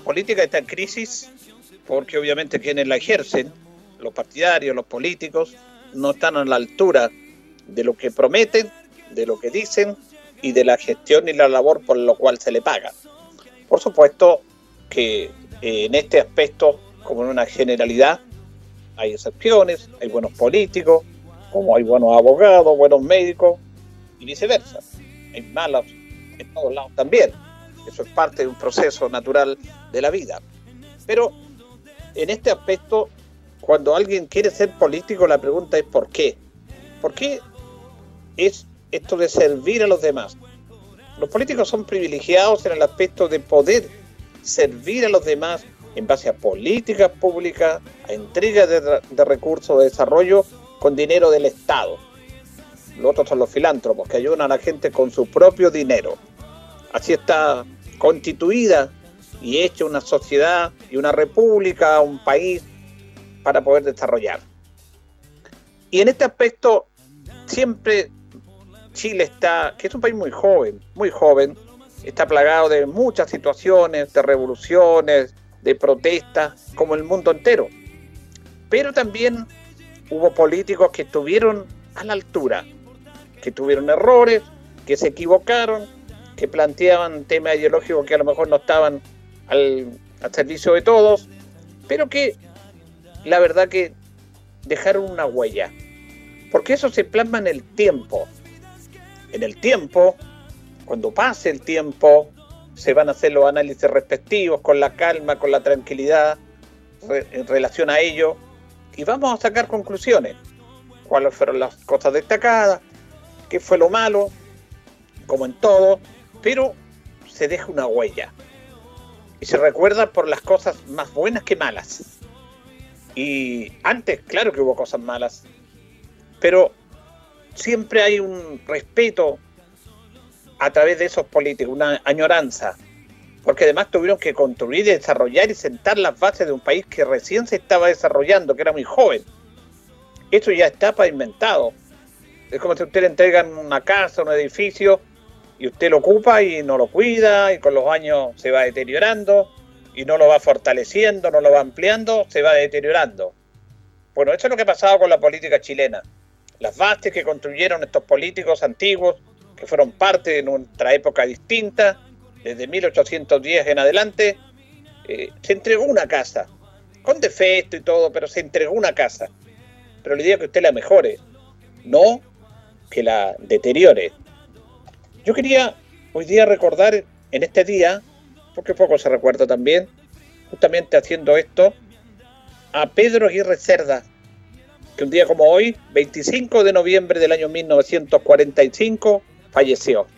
Política está en crisis porque obviamente quienes la ejercen, los partidarios, los políticos, no están a la altura de lo que prometen, de lo que dicen y de la gestión y la labor por lo cual se le paga. Por supuesto que eh, en este aspecto, como en una generalidad, hay excepciones, hay buenos políticos, como hay buenos abogados, buenos médicos y viceversa. Hay malos en todos lados también. Eso es parte de un proceso natural de la vida. Pero en este aspecto, cuando alguien quiere ser político, la pregunta es ¿por qué? ¿Por qué es esto de servir a los demás? Los políticos son privilegiados en el aspecto de poder servir a los demás en base a políticas públicas, a entrega de, recursos de desarrollo con dinero del Estado. Los otros son los filántropos, que ayudan a la gente con su propio dinero. Así está constituida y hecha una sociedad y una república, un país para poder desarrollar. Y en este aspecto siempre Chile está, que es un país muy joven, muy joven, está plagado de muchas situaciones, de revoluciones, de protestas, como el mundo entero. Pero también hubo políticos que estuvieron a la altura, que tuvieron errores, que se equivocaron, que planteaban temas ideológicos que a lo mejor no estaban al, servicio de todos, pero que la verdad que dejaron una huella. Porque eso se plasma en el tiempo. En el tiempo, cuando pase el tiempo, se van a hacer los análisis respectivos con la calma, con la tranquilidad en relación a ello, y vamos a sacar conclusiones. ¿Cuáles fueron las cosas destacadas? ¿Qué fue lo malo? Como en todo, pero se deja una huella. Y se recuerda por las cosas más buenas que malas. Y antes, claro que hubo cosas malas, pero siempre hay un respeto a través de esos políticos, una añoranza, porque además tuvieron que construir, desarrollar y sentar las bases de un país que recién se estaba desarrollando, que era muy joven. Eso ya está pavimentado. Es como si usted le entregan una casa, un edificio, y usted lo ocupa y no lo cuida y con los años se va deteriorando y no lo va fortaleciendo, no lo va ampliando, se va deteriorando. Bueno, eso es lo que ha pasado con la política chilena. Las bases que construyeron estos políticos antiguos, que fueron parte de nuestra época distinta, desde 1810 en adelante, eh, se entregó una casa, con defecto y todo, pero se entregó una casa. Pero le digo que usted la mejore, no que la deteriore. Yo quería hoy día recordar en este día, porque poco se recuerda también, justamente haciendo esto, a Pedro Aguirre Cerda, que un día como hoy, 25 de noviembre del año 1945, falleció.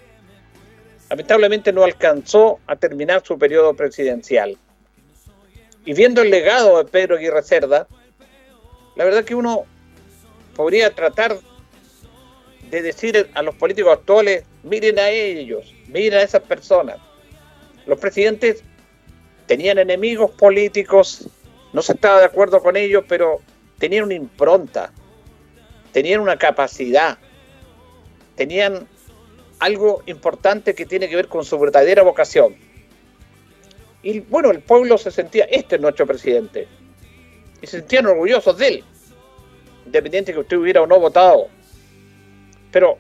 Lamentablemente no alcanzó a terminar su periodo presidencial. Y viendo el legado de Pedro Aguirre Cerda, la verdad que uno podría tratar de decir a los políticos actuales, miren a ellos, miren a esas personas. Los presidentes tenían enemigos políticos, no se estaba de acuerdo con ellos, pero tenían una impronta, tenían una capacidad, tenían algo importante que tiene que ver con su verdadera vocación. Y bueno, el pueblo se sentía, este es nuestro presidente, y se sentían orgullosos de él, independiente que usted hubiera o no votado Pero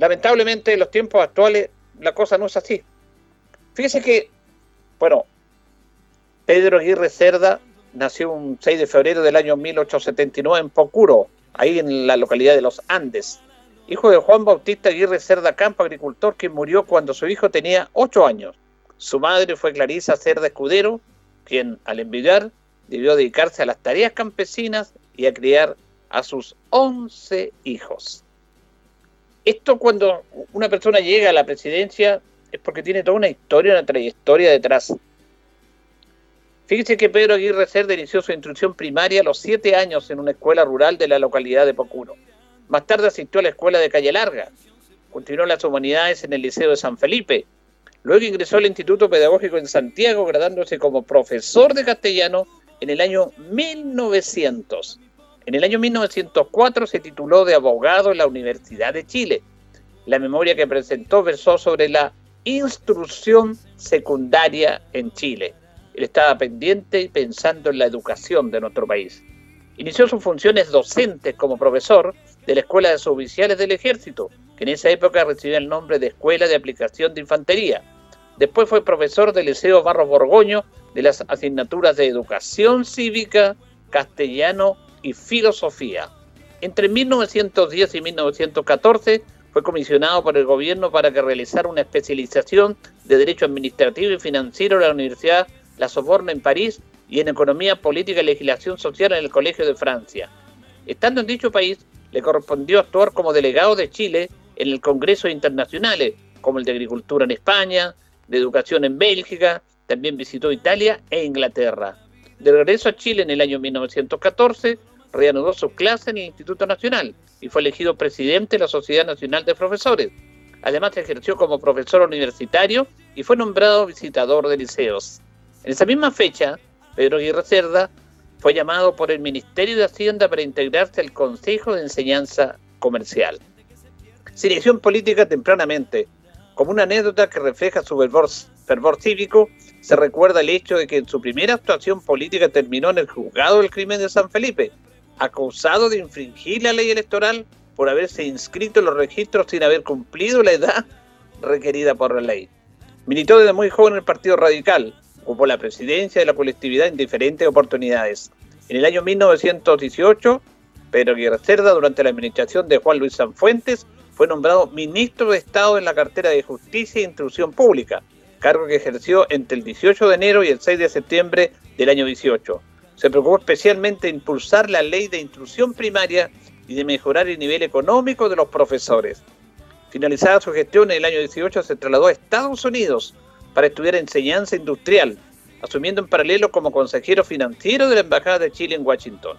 lamentablemente en los tiempos actuales la cosa no es así. Fíjese que, bueno, Pedro Aguirre Cerda nació un 6 de febrero del año 1879 en Pocuro, ahí en la localidad de Los Andes. Hijo de Juan Bautista Aguirre Cerda Campo, agricultor que murió cuando su hijo tenía 8 años. Su madre fue Clarisa Cerda Escudero, quien al envidiar debió dedicarse a las tareas campesinas y a criar a sus 11 hijos. Esto cuando una persona llega a la presidencia es porque tiene toda una historia, una trayectoria detrás. Fíjese que Pedro Aguirre Cerda inició su instrucción primaria a los siete años en una escuela rural de la localidad de Pocuro. Más tarde asistió a la escuela de Calle Larga. Continuó las humanidades en el Liceo de San Felipe. Luego ingresó al Instituto Pedagógico en Santiago, graduándose como profesor de castellano en el año 1900. En el año 1904 se tituló de abogado en la Universidad de Chile. La memoria que presentó versó sobre la instrucción secundaria en Chile él estaba pendiente y pensando en la educación de nuestro país. Inició sus funciones docentes como profesor de la Escuela de Suboficiales del Ejército, que en esa época recibía el nombre de Escuela de Aplicación de Infantería. Después fue profesor del Liceo Barros Borgoño de las asignaturas de Educación Cívica, Castellano y Filosofía. Entre 1910 y 1914 fue comisionado por el gobierno para que realizara una especialización de Derecho Administrativo y Financiero en la Universidad la Soborna en París y en Economía, Política y Legislación Social en el Colegio de Francia. Estando en dicho país, le correspondió actuar como delegado de Chile en el Congreso internacionales, como el de Agricultura en España, de Educación en Bélgica, también visitó Italia e Inglaterra. De regreso a Chile en el año 1914, reanudó sus clases en el Instituto Nacional y fue elegido presidente de la Sociedad Nacional de Profesores. Además ejerció como profesor universitario y fue nombrado visitador de liceos. En esa misma fecha, Pedro Aguirre Cerda fue llamado por el Ministerio de Hacienda para integrarse al Consejo de Enseñanza Comercial. Se inició en política tempranamente. Como una anécdota que refleja su fervor, cívico, se recuerda el hecho de que en su primera actuación política terminó en el juzgado del crimen de San Felipe, acusado de infringir la ley electoral por haberse inscrito en los registros sin haber cumplido la edad requerida por la ley. Militó desde muy joven en el Partido Radical, Ocupó la presidencia de la colectividad en diferentes oportunidades. En el año 1918, Pedro Aguirre Cerda, durante la administración de Juan Luis Sanfuentes, fue nombrado ministro de Estado en la cartera de Justicia e Instrucción Pública, cargo que ejerció entre el 18 de enero y el 6 de septiembre del año 18. Se preocupó especialmente de impulsar la ley de instrucción primaria y de mejorar el nivel económico de los profesores. Finalizada su gestión en el año 18 se trasladó a Estados Unidos, para estudiar enseñanza industrial, asumiendo en paralelo como consejero financiero de la Embajada de Chile en Washington.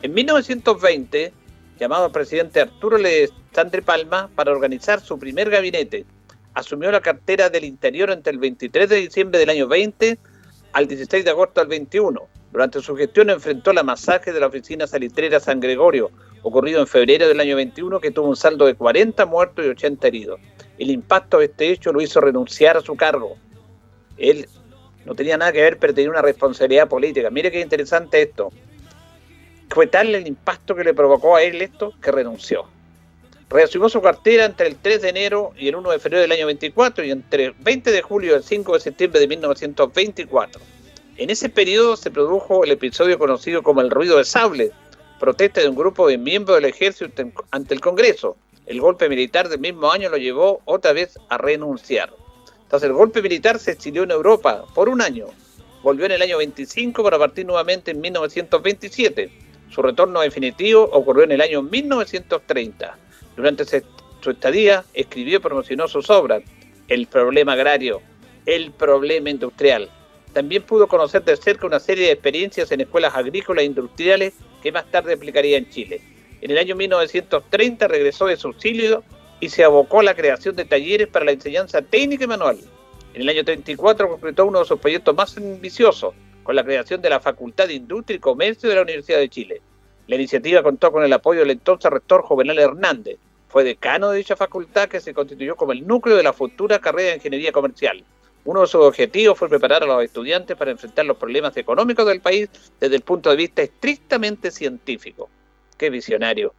En 1920, llamado al presidente Arturo Alessandri Palma para organizar su primer gabinete, asumió la cartera del Interior entre el 23 de diciembre del año 20 al 16 de agosto del 21. Durante su gestión enfrentó la masacre de la oficina salitrera San Gregorio, ocurrido en febrero del año 21, que tuvo un saldo de 40 muertos y 80 heridos. El impacto de este hecho lo hizo renunciar a su cargo, él no tenía nada que ver, pero tenía una responsabilidad política. Mire qué interesante esto. Fue tal el impacto que le provocó a él esto que renunció. Reasumió su cartera entre el 3 de enero y el 1 de febrero del año 24 y entre el 20 de julio y el 5 de septiembre de 1924. En ese periodo se produjo el episodio conocido como el ruido de sable, protesta de un grupo de miembros del ejército ante el Congreso. El golpe militar del mismo año lo llevó otra vez a renunciar. Tras el golpe militar se exilió en Europa por un año. Volvió en el año 25 para partir nuevamente en 1927. Su retorno definitivo ocurrió en el año 1930. Durante su estadía escribió y promocionó sus obras El problema agrario, El problema industrial. También pudo conocer de cerca una serie de experiencias en escuelas agrícolas e industriales que más tarde aplicaría en Chile. En el año 1930 regresó de su exilio y se abocó a la creación de talleres para la enseñanza técnica y manual. En el año 34 completó uno de sus proyectos más ambiciosos, con la creación de la Facultad de Industria y Comercio de la Universidad de Chile. La iniciativa contó con el apoyo del entonces rector Juvenal Hernández. Fue decano de dicha facultad que se constituyó como el núcleo de la futura carrera de Ingeniería Comercial. Uno de sus objetivos fue preparar a los estudiantes para enfrentar los problemas económicos del país desde el punto de vista estrictamente científico. ¡Qué visionario!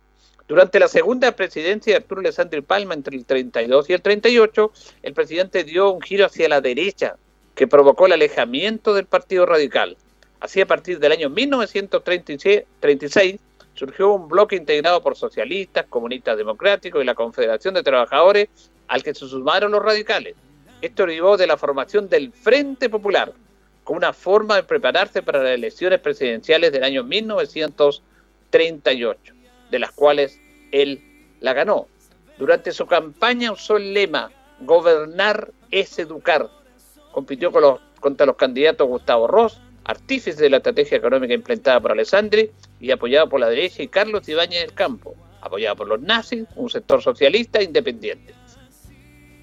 Durante la segunda presidencia de Arturo Alessandri Palma, entre el 32 y el 38, el presidente dio un giro hacia la derecha que provocó el alejamiento del Partido Radical. Así, a partir del año 1936, surgió un bloque integrado por socialistas, comunistas democráticos y la Confederación de Trabajadores, al que se sumaron los radicales. Esto derivó de la formación del Frente Popular, como una forma de prepararse para las elecciones presidenciales del año 1938, de las cuales él la ganó. Durante su campaña usó el lema Gobernar es educar. Compitió contra los candidatos Gustavo Ross, artífice de la estrategia económica implementada por Alessandri y apoyado por la derecha, y Carlos Ibáñez del Campo, apoyado por los nazis, un sector socialista independiente.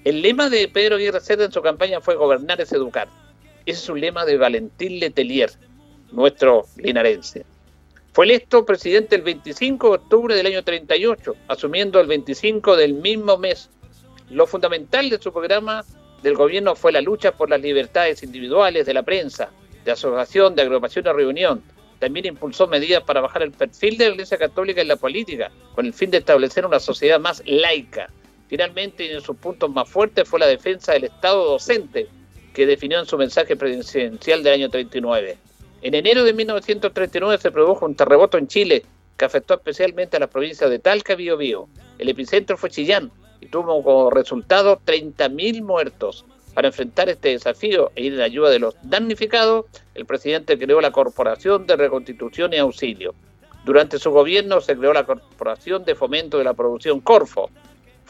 El lema de Pedro Aguirre Cerda en su campaña fue Gobernar es educar. Ese es un lema de Valentín Letelier, nuestro linarense. Fue electo presidente el 25 de octubre del año 38, asumiendo el 25 del mismo mes. Lo fundamental de su programa del gobierno fue la lucha por las libertades individuales de la prensa, de asociación, de agrupación y reunión. También impulsó medidas para bajar el perfil de la Iglesia Católica en la política, con el fin de establecer una sociedad más laica. Finalmente, en sus puntos más fuertes fue la defensa del Estado docente, que definió en su mensaje presidencial del año 39. En enero de 1939 se produjo un terremoto en Chile que afectó especialmente a las provincias de Talca y Biobío. El epicentro fue Chillán y tuvo como resultado 30.000 muertos. Para enfrentar este desafío e ir en ayuda de los damnificados, el presidente creó la Corporación de Reconstitución y Auxilio. Durante su gobierno se creó la Corporación de Fomento de la Producción Corfo,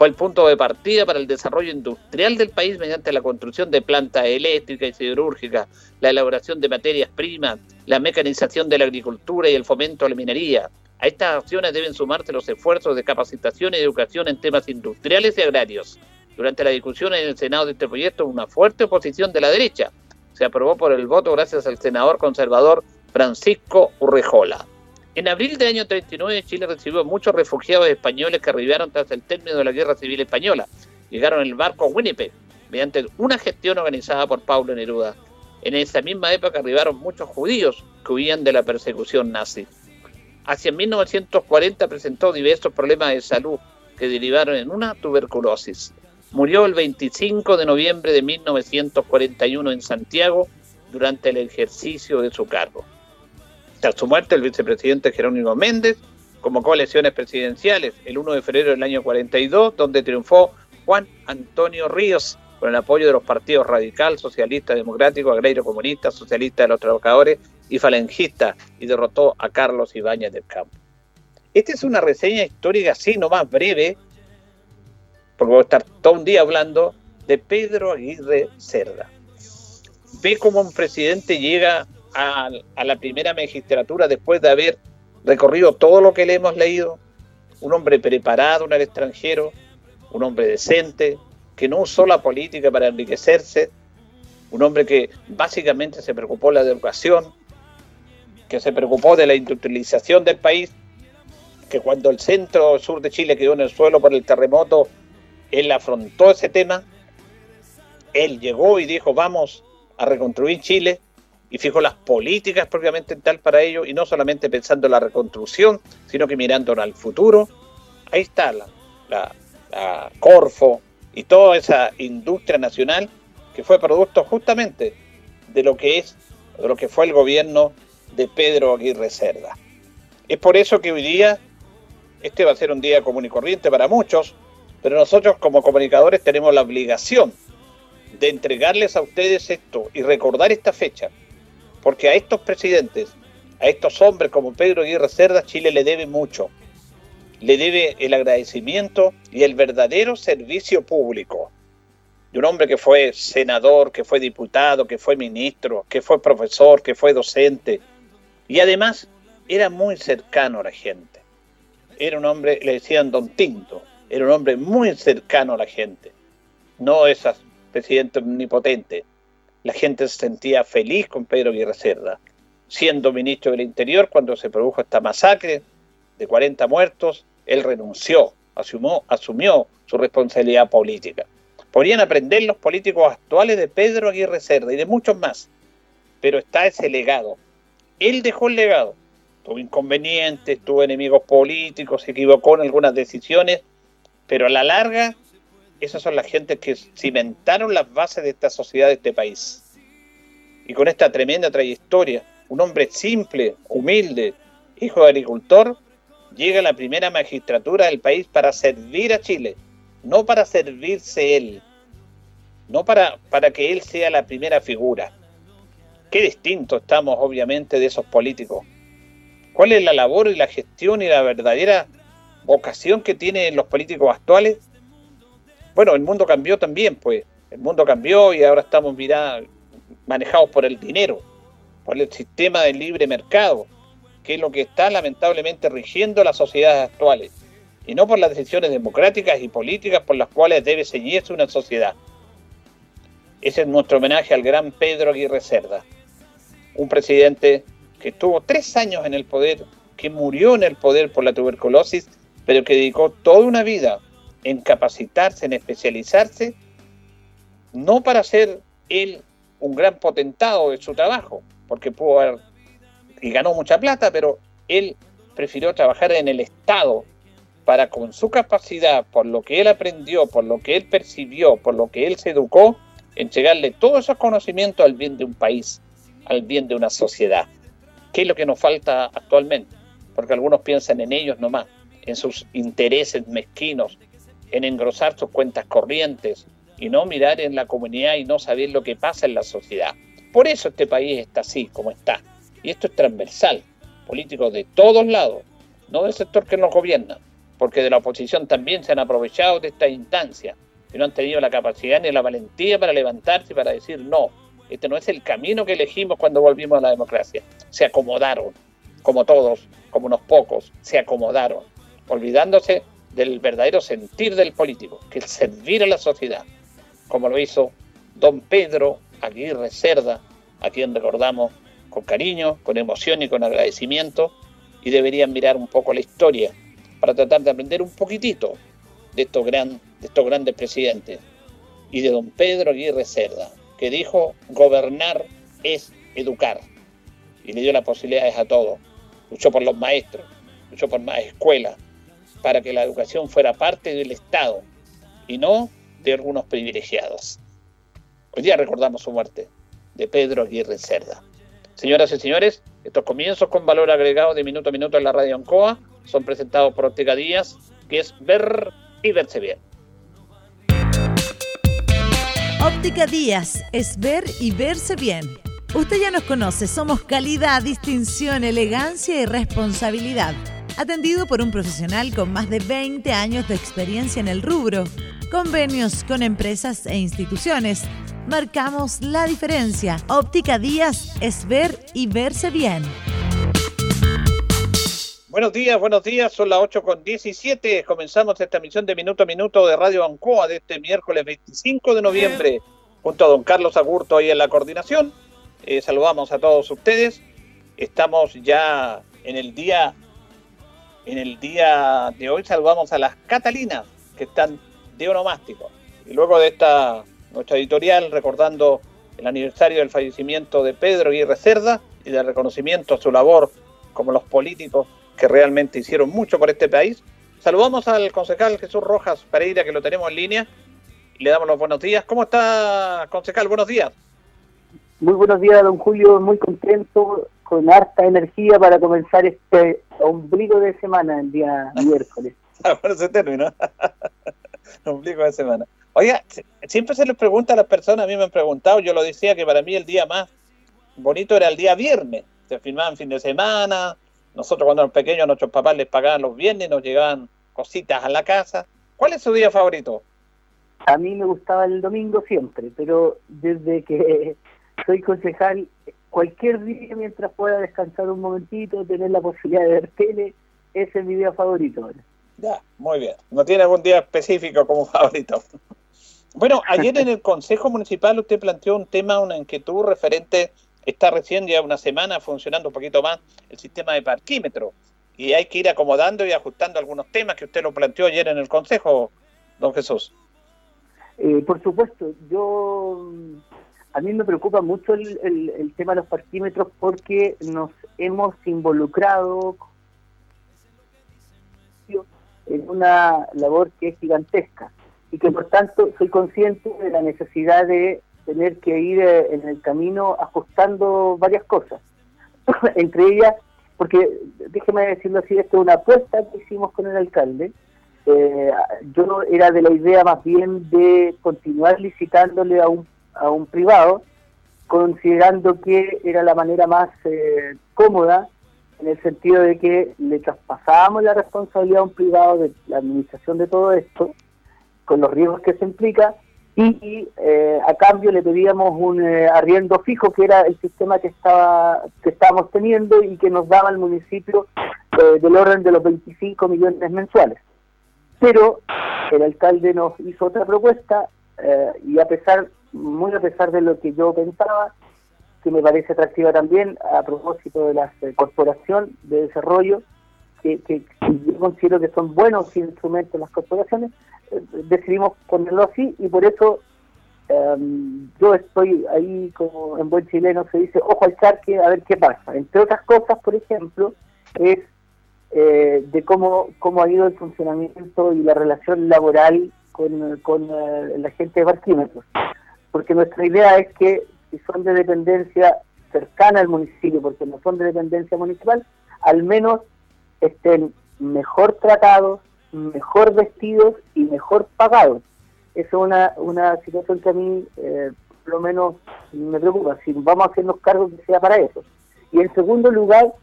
fue el punto de partida para el desarrollo industrial del país mediante la construcción de plantas eléctricas y siderúrgicas, la elaboración de materias primas, la mecanización de la agricultura y el fomento a la minería. A estas acciones deben sumarse los esfuerzos de capacitación y educación en temas industriales y agrarios. Durante la discusión en el Senado de este proyecto, una fuerte oposición de la derecha se aprobó por el voto gracias al senador conservador Francisco Urrejola. En abril del año 39 Chile recibió muchos refugiados españoles que arribaron tras el término de la Guerra Civil Española. Llegaron en el barco Winnipeg mediante una gestión organizada por Pablo Neruda. En esa misma época arribaron muchos judíos que huían de la persecución nazi. Hacia 1940 presentó diversos problemas de salud que derivaron en una tuberculosis. Murió el 25 de noviembre de 1941 en Santiago durante el ejercicio de su cargo. Tras su muerte, el vicepresidente Jerónimo Méndez convocó elecciones presidenciales el 1 de febrero del año 42, donde triunfó Juan Antonio Ríos con el apoyo de los partidos radical, socialista, democrático, agrario, comunista, socialista de los trabajadores y falangista, y derrotó a Carlos Ibáñez del Campo. Esta es una reseña histórica así, más breve, porque voy a estar todo un día hablando de Pedro Aguirre Cerda. Ve cómo un presidente llega a, la primera magistratura después de haber recorrido todo lo que le hemos leído, un hombre preparado en el extranjero, un hombre decente, que no usó la política para enriquecerse, un hombre que básicamente se preocupó de la educación, que se preocupó de la industrialización del país, que cuando el centro sur de Chile quedó en el suelo por el terremoto, él afrontó ese tema, él llegó y dijo vamos a reconstruir Chile, y fijo las políticas propiamente tal para ello, y no solamente pensando en la reconstrucción, sino que mirando al futuro. Ahí está la, la, Corfo y toda esa industria nacional que fue producto justamente de lo que es, de lo que fue el gobierno de Pedro Aguirre Cerda. Es por eso que hoy día, este va a ser un día común y corriente para muchos, pero nosotros como comunicadores tenemos la obligación de entregarles a ustedes esto y recordar esta fecha, porque a estos presidentes, a estos hombres como Pedro Aguirre Cerda, Chile le debe mucho. Le debe el agradecimiento y el verdadero servicio público. De un hombre que fue senador, que fue diputado, que fue ministro, que fue profesor, que fue docente. Y además era muy cercano a la gente. Era un hombre, le decían Don Tinto, era un hombre muy cercano a la gente. No esas presidentes omnipotentes la gente se sentía feliz con Pedro Aguirre Cerda. Siendo ministro del Interior, cuando se produjo esta masacre de 40 muertos, él renunció, asumió, su responsabilidad política. Podrían aprender los políticos actuales de Pedro Aguirre Cerda y de muchos más, pero está ese legado. Él dejó el legado tuvo inconvenientes, tuvo enemigos políticos, se equivocó en algunas decisiones, pero a la larga, esas son las gentes que cimentaron las bases de esta sociedad, de este país. Y con esta tremenda trayectoria, un hombre simple, humilde, hijo de agricultor, llega a la primera magistratura del país para servir a Chile, no para servirse él, no para, para que él sea la primera figura. Qué distinto estamos, obviamente, de esos políticos. ¿Cuál es la labor y la gestión y la verdadera vocación que tienen los políticos actuales? Bueno, el mundo cambió también, pues. El mundo cambió y ahora estamos manejados por el dinero, por el sistema del libre mercado, que es lo que está lamentablemente rigiendo las sociedades actuales, y no por las decisiones democráticas y políticas por las cuales debe ceñirse una sociedad. Ese es nuestro homenaje al gran Pedro Aguirre Cerda, un presidente que estuvo tres años en el poder, que murió en el poder por la tuberculosis, pero que dedicó toda una vida en capacitarse, en especializarse, no para ser él un gran potentado de su trabajo, porque pudo haber y ganó mucha plata, pero él prefirió trabajar en el Estado para con su capacidad, por lo que él aprendió, por lo que él percibió, por lo que él se educó, entregarle todos esos conocimientos al bien de un país, al bien de una sociedad. ¿Qué es lo que nos falta actualmente? Porque algunos piensan en ellos nomás, en sus intereses mezquinos, en engrosar sus cuentas corrientes y no mirar en la comunidad y no saber lo que pasa en la sociedad. Por eso este país está así como está. Y esto es transversal, políticos de todos lados, no del sector que nos gobierna, porque de la oposición también se han aprovechado de esta instancia y no han tenido la capacidad ni la valentía para levantarse y para decir no, este no es el camino que elegimos cuando volvimos a la democracia. Se acomodaron, como todos, como unos pocos, se acomodaron, olvidándose del verdadero sentir del político, que es servir a la sociedad, como lo hizo don Pedro Aguirre Cerda, a quien recordamos con cariño, con emoción y con agradecimiento, y deberían mirar un poco la historia para tratar de aprender un poquitito de estos, gran, de estos grandes presidentes y de don Pedro Aguirre Cerda, que dijo, gobernar es educar, y le dio las posibilidades a todos. Luchó por los maestros, luchó por más escuelas, para que la educación fuera parte del Estado y no de algunos privilegiados. Hoy día recordamos su muerte de Pedro Aguirre Cerda. Señoras y señores, estos comienzos con valor agregado de minuto a minuto en la radio Ancoa son presentados por Ortega Díaz, que es ver y verse bien. Óptica Díaz es ver y verse bien. Usted ya nos conoce, somos calidad, distinción, elegancia y responsabilidad. Atendido por un profesional con más de 20 años de experiencia en el rubro, convenios con empresas e instituciones marcamos la diferencia. Óptica Díaz es ver y verse bien. Buenos días, buenos días, son las 8 con 17. Comenzamos esta emisión de Minuto a Minuto de Radio Ancoa de este miércoles 25 de noviembre, junto a don Carlos Agurto ahí en la coordinación. Eh, saludamos a todos ustedes. Estamos ya en el día, en el día de hoy saludamos a las Catalinas que están de onomástico. Y luego de esta nuestra editorial recordando el aniversario del fallecimiento de Pedro Aguirre Cerda y de reconocimiento a su labor como los políticos que realmente hicieron mucho por este país. Saludamos al concejal Jesús Rojas Pereira, que lo tenemos en línea, y le damos los buenos días. ¿Cómo está, concejal? Buenos días. Muy buenos días, don Julio. Muy contento, con harta energía para comenzar este ombligo de semana, el día miércoles. Ah, bueno, se terminó. ombligo de semana. Oiga, siempre se les pregunta a las personas, a mí me han preguntado, yo lo decía que para mí el día más bonito era el día viernes. Se firmaban fin de semana, nosotros cuando éramos pequeños nuestros papás les pagaban los viernes, nos llegaban cositas a la casa. ¿Cuál es su día favorito? A mí me gustaba el domingo siempre, pero desde que soy concejal, cualquier día mientras pueda descansar un momentito, tener la posibilidad de ver tele, ese es mi día favorito. Ya, muy bien. ¿No tiene algún día específico como favorito? Bueno, ayer en el Consejo Municipal usted planteó un tema, una inquietud referente, está recién ya una semana funcionando un poquito más el sistema de parquímetro y hay que ir acomodando y ajustando algunos temas que usted lo planteó ayer en el Consejo, don Jesús. Eh, por supuesto, yo a mí me preocupa mucho el, el, tema de los parquímetros porque nos hemos involucrado en una labor que es gigantesca y que por tanto soy consciente de la necesidad de tener que ir eh, en el camino ajustando varias cosas. Entre ellas, porque déjeme decirlo así, esto es una apuesta que hicimos con el alcalde. Eh, yo era de la idea más bien de continuar licitándole a un a un privado, considerando que era la manera más eh, cómoda en el sentido de que le traspasábamos la responsabilidad a un privado de la administración de todo esto, con los riesgos que se implica, y eh, a cambio le pedíamos un eh, arriendo fijo, que era el sistema que estaba que estábamos teniendo y que nos daba el municipio del orden de los 25 millones mensuales. Pero el alcalde nos hizo otra propuesta y a pesar muy a pesar de lo que yo pensaba, que me parece atractiva también a propósito de la eh, corporación de desarrollo, que, yo considero que son buenos instrumentos las corporaciones, eh, decidimos ponerlo así y por eso em, yo estoy ahí como en buen chileno se dice ojo al charque a ver qué pasa. Entre otras cosas, por ejemplo, es eh, de cómo, cómo ha ido el funcionamiento y la relación laboral con, con la gente de parquímetros porque nuestra idea es que si son de dependencia cercana al municipio, porque no son de dependencia municipal, al menos estén mejor tratados, mejor vestidos y mejor pagados. Esa es una, una situación que a mí, eh, por lo menos, me preocupa. Si vamos a hacernos cargo, que sea para eso. Y en segundo lugar,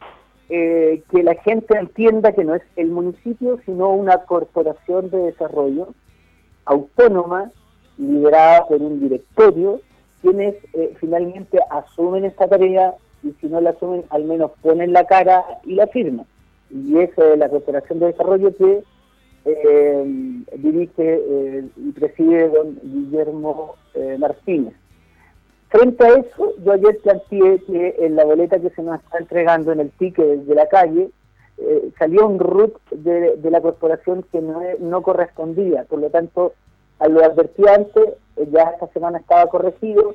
eh, que la gente entienda que no es el municipio, sino una corporación de desarrollo autónoma liderada por un directorio, quienes eh, finalmente asumen esta tarea y si no la asumen, al menos ponen la cara y la firman. Y es la Corporación de Desarrollo que eh, dirige eh, y preside don Guillermo Martínez. Frente a eso, yo ayer planteé que en la boleta que se nos está entregando en el ticket de la calle, salió un RUT de, la corporación que no, no correspondía. Por lo tanto, lo advertí antes, eh, ya esta semana estaba corregido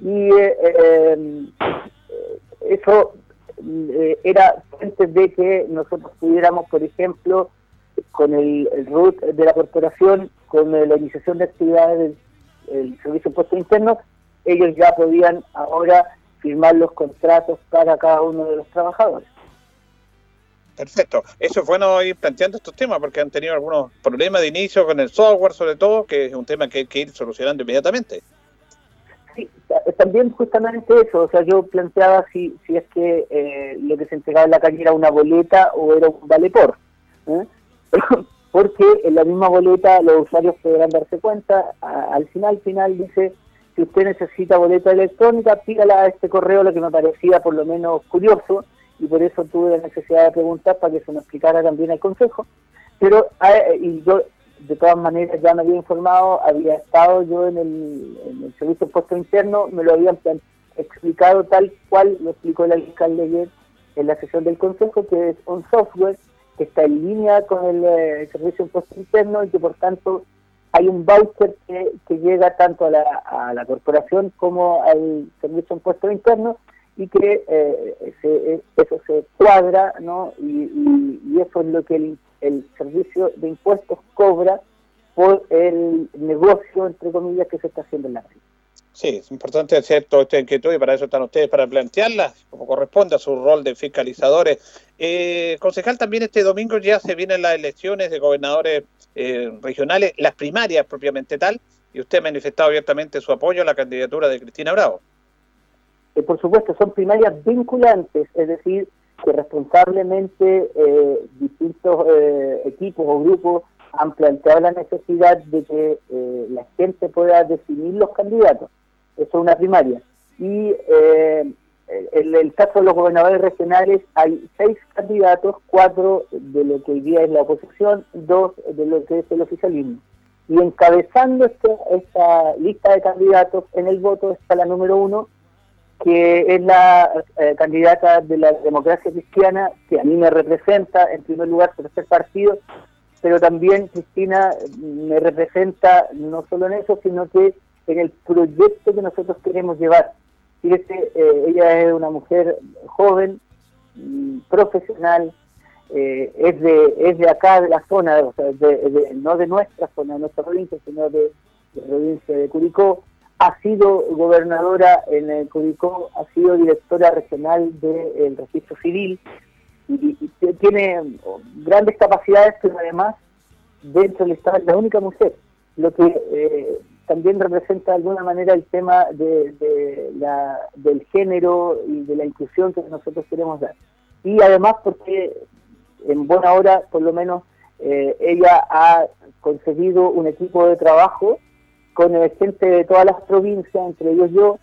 y eh, eh, eso era antes de que nosotros pudiéramos, por ejemplo, con el, RUT de la corporación, con la iniciación de actividades del Servicio de Impuestos Internos, ellos ya podían ahora firmar los contratos para cada uno de los trabajadores. Perfecto. Eso es bueno ir planteando estos temas porque han tenido algunos problemas de inicio con el software, sobre todo, que es un tema que hay que ir solucionando inmediatamente. Sí, también justamente eso. O sea, yo planteaba si, si es que eh, lo que se entregaba en la calle era una boleta o era un vale por. ¿eh? porque en la misma boleta los usuarios podrán darse cuenta. al final, final dice si usted necesita boleta electrónica, pídala a este correo, lo que me parecía por lo menos curioso y por eso tuve la necesidad de preguntar para que se me explicara también el consejo. Pero, eh, y yo de todas maneras ya me había informado, había estado yo en el, Servicio de Puesto Interno, me lo habían explicado tal cual lo explicó el alcalde ayer en la sesión del consejo, que es un software que está en línea con el, eh, Servicio de Puesto Interno y que por tanto hay un voucher que, que llega tanto a la, a la corporación como al Servicio de Puesto Interno y que eh, eh, eso se cuadra, ¿no? Y, eso es lo que el, el, servicio de impuestos cobra por el negocio, entre comillas, que se está haciendo en la red. Sí, es importante hacer toda esta inquietud y para eso están ustedes, para plantearla, como corresponde a su rol de fiscalizadores. Eh, concejal, también este domingo ya se vienen las elecciones de gobernadores eh, regionales, las primarias propiamente tal, y usted ha manifestado abiertamente su apoyo a la candidatura de Cristina Bravo por supuesto, son primarias vinculantes, es decir, que responsablemente eh, distintos eh, equipos o grupos han planteado la necesidad de que eh, la gente pueda definir los candidatos. Eso es una primaria. Y en el caso de los gobernadores regionales hay seis candidatos, cuatro de lo que hoy día es la oposición, dos de lo que es el oficialismo. Y encabezando este, esta lista de candidatos en el voto está la número uno, que es la eh, candidata de la democracia cristiana, que a mí me representa, en primer lugar, por ser partido, pero también Cristina me representa no solo en eso, sino que en el proyecto que nosotros queremos llevar. Fíjese, eh, ella es una mujer joven, mm, profesional, eh, es de es de acá, de la zona, o sea, de, no de nuestra zona, de nuestra provincia, sino de, la provincia de Curicó. Ha sido gobernadora en el Curicó, ha sido directora regional del registro civil y, tiene grandes capacidades, pero además dentro del Estado es la única mujer, lo que eh, también representa de alguna manera el tema de, la, del género y de la inclusión que nosotros queremos dar. Y además porque en buena hora, por lo menos, eh, ella ha conseguido un equipo de trabajo con gente de todas las provincias, entre ellos yo,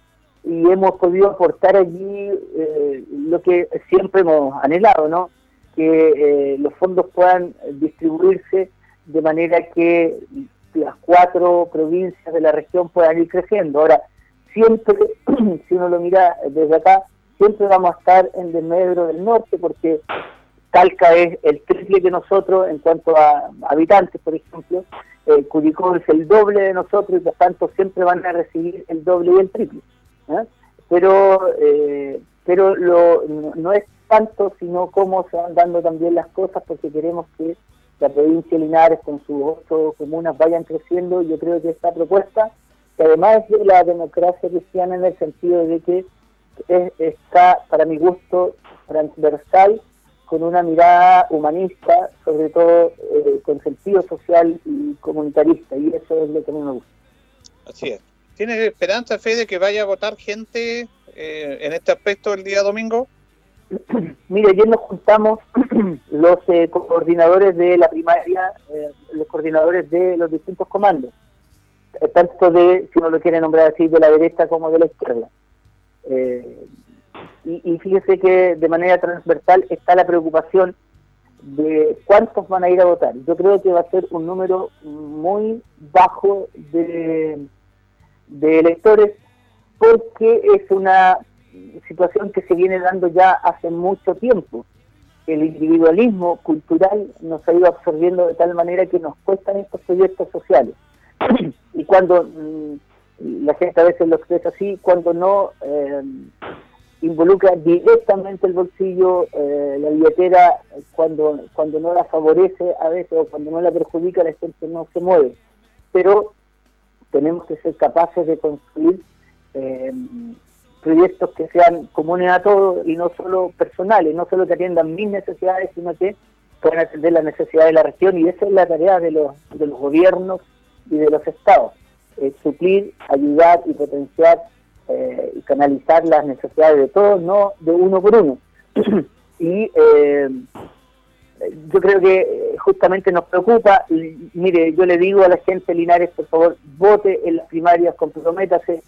y hemos podido aportar allí eh, lo que siempre hemos anhelado, ¿no? Que eh, los fondos puedan distribuirse de manera que las cuatro provincias de la región puedan ir creciendo. Ahora, siempre, si uno lo mira desde acá, siempre vamos a estar en desmedro del norte porque Talca es el triple que nosotros en cuanto a habitantes, por ejemplo. Eh, es el doble de nosotros y por tanto siempre van a recibir el doble y el triple. Pero eh, pero lo, no, es tanto, sino cómo se van dando también las cosas porque queremos que la provincia de Linares con sus ocho comunas vayan creciendo. Yo creo que esta propuesta, que además de la democracia cristiana en el sentido de que está, para mi gusto, transversal, con una mirada humanista, sobre todo eh, con sentido social y comunitarista, y eso es lo que a mí me gusta. Así es. ¿Tienes esperanza, Fe, de que vaya a votar gente eh, en este aspecto el día domingo? Mire, ayer nos juntamos los eh, coordinadores de la primaria, eh, los coordinadores de los distintos comandos, eh, tanto de, si uno lo quiere nombrar así, de la derecha como de la izquierda. Y, y, fíjese que de manera transversal está la preocupación de cuántos van a ir a votar. Yo creo que va a ser un número muy bajo de, de electores porque es una situación que se viene dando ya hace mucho tiempo. El individualismo cultural nos ha ido absorbiendo de tal manera que nos cuestan estos proyectos sociales. y cuando mm, la gente a veces lo expresa así, cuando no eh, involucra directamente el bolsillo, eh, la billetera, cuando, cuando no la favorece a veces o cuando no la perjudica, la gente no se mueve. Pero tenemos que ser capaces de construir eh, proyectos que sean comunes a todos y no solo personales, no solo que atiendan mis necesidades, sino que puedan atender las necesidades de la región y esa es la tarea de los, de los gobiernos y de los estados, eh, suplir, ayudar y potenciar eh, y canalizar las necesidades de todos, no de uno por uno. y eh, yo creo que justamente nos preocupa, y, mire, yo le digo a la gente Linares, por favor, vote en las primarias, comprométase,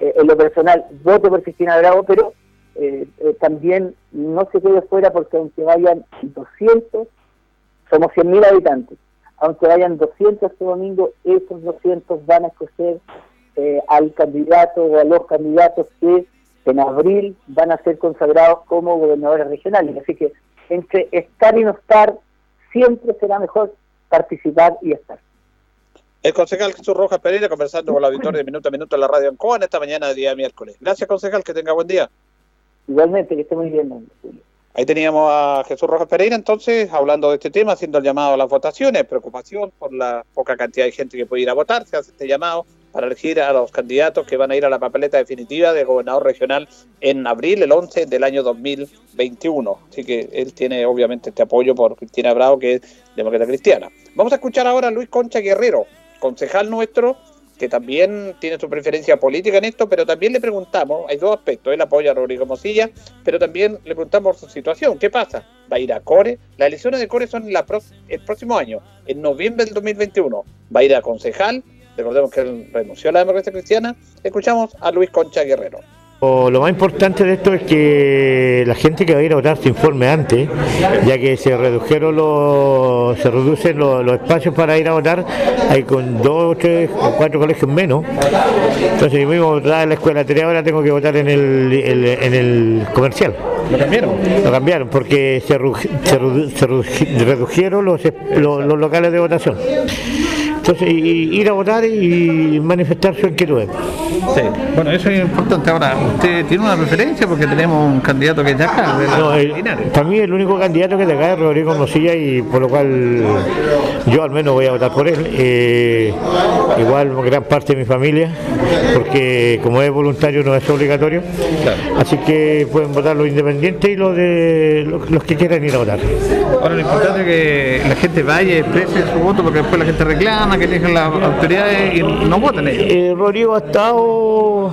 eh, en lo personal voto por Cristina Bravo, pero eh, eh, también no se quede fuera porque aunque vayan 200, somos 100.000 habitantes, aunque vayan 200 este domingo, esos 200 van a escoger al candidato o a los candidatos que en abril van a ser consagrados como gobernadores regionales. Así que entre estar y no estar, siempre será mejor participar y estar. El concejal Jesús Rojas Pereira conversando con la auditoría de Minuto a Minuto en la radio en Coan esta mañana de día miércoles. Gracias, concejal, que tenga buen día. Igualmente, que esté muy bien. Ahí teníamos a Jesús Rojas Pereira entonces hablando de este tema, haciendo el llamado a las votaciones, preocupación por la poca cantidad de gente que puede ir a votar, se hace este llamado para elegir a los candidatos que van a ir a la papeleta definitiva de gobernador regional en abril, el 11 del año 2021. Así que él tiene obviamente este apoyo por Cristina Bravo, que es demócrata cristiana. Vamos a escuchar ahora a Luis Concha Guerrero, concejal nuestro, que también tiene su preferencia política en esto, pero también le preguntamos, hay dos aspectos, él apoya a Rodrigo Mosilla, pero también le preguntamos su situación, ¿qué pasa? ¿Va a ir a Core? Las elecciones de Core son la el próximo año, en noviembre del 2021. ¿Va a ir a concejal? Recordemos que él renunció a la democracia cristiana. Escuchamos a Luis Concha Guerrero. Lo más importante de esto es que la gente que va a ir a votar se informe antes, ya que se redujeron los, se reducen los, espacios para ir a votar, hay con dos, tres o cuatro colegios menos. Entonces yo mismo votaba en la escuela tres ahora tengo que votar en el, en el comercial. ¿Lo cambiaron? Lo cambiaron porque se, redujeron los, los locales de votación. Entonces, ir a votar y manifestar su inquietud. Sí, bueno, eso es importante. Ahora, ¿usted tiene una preferencia? Porque tenemos un candidato que es de acá, Para mí el único candidato que es de acá es Rodrigo Mosilla y por lo cual yo al menos voy a votar por él. Eh, igual gran parte de mi familia, porque como es voluntario no es obligatorio. Así que pueden votar los independientes y los de los, que quieran ir a votar. Ahora lo importante es que la gente vaya y exprese su voto porque después la gente reclama que dejen las autoridades y no votan ellos. Eh, Rodrigo ha estado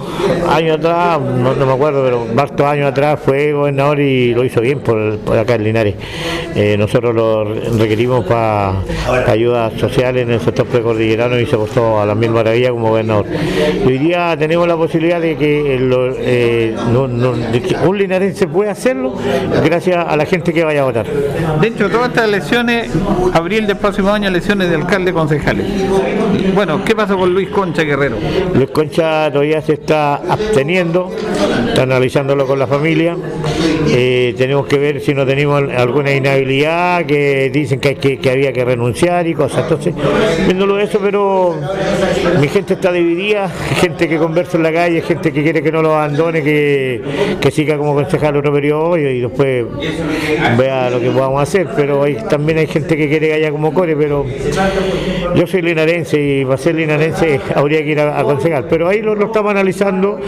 años atrás, no, me acuerdo, pero varios años atrás fue gobernador y lo hizo bien por, acá en Linares. Eh, nosotros lo requerimos para ayudas sociales en el sector precordillerano y se costó a la mil maravillas como gobernador. hoy día tenemos la posibilidad de que, eh, un linarense pueda hacerlo gracias a la gente que vaya a votar. De hecho, todas estas elecciones, abril del próximo año, elecciones de alcalde concejales. Bueno, ¿qué pasa con Luis Concha Guerrero? Luis Concha todavía se está absteniendo, está analizándolo con la familia. Eh, tenemos que ver si no tenemos alguna inhabilidad, que dicen que, había que renunciar y cosas. Entonces, viéndolo eso, pero mi gente está dividida, gente que conversa en la calle, gente que quiere que no lo abandone, que, siga como concejal otro periodo y, después vea lo que podamos hacer. Pero también hay gente que quiere que haya como core, pero yo soy linarense y para ser linarense habría que ir a, concejal. Pero ahí lo, estamos analizando.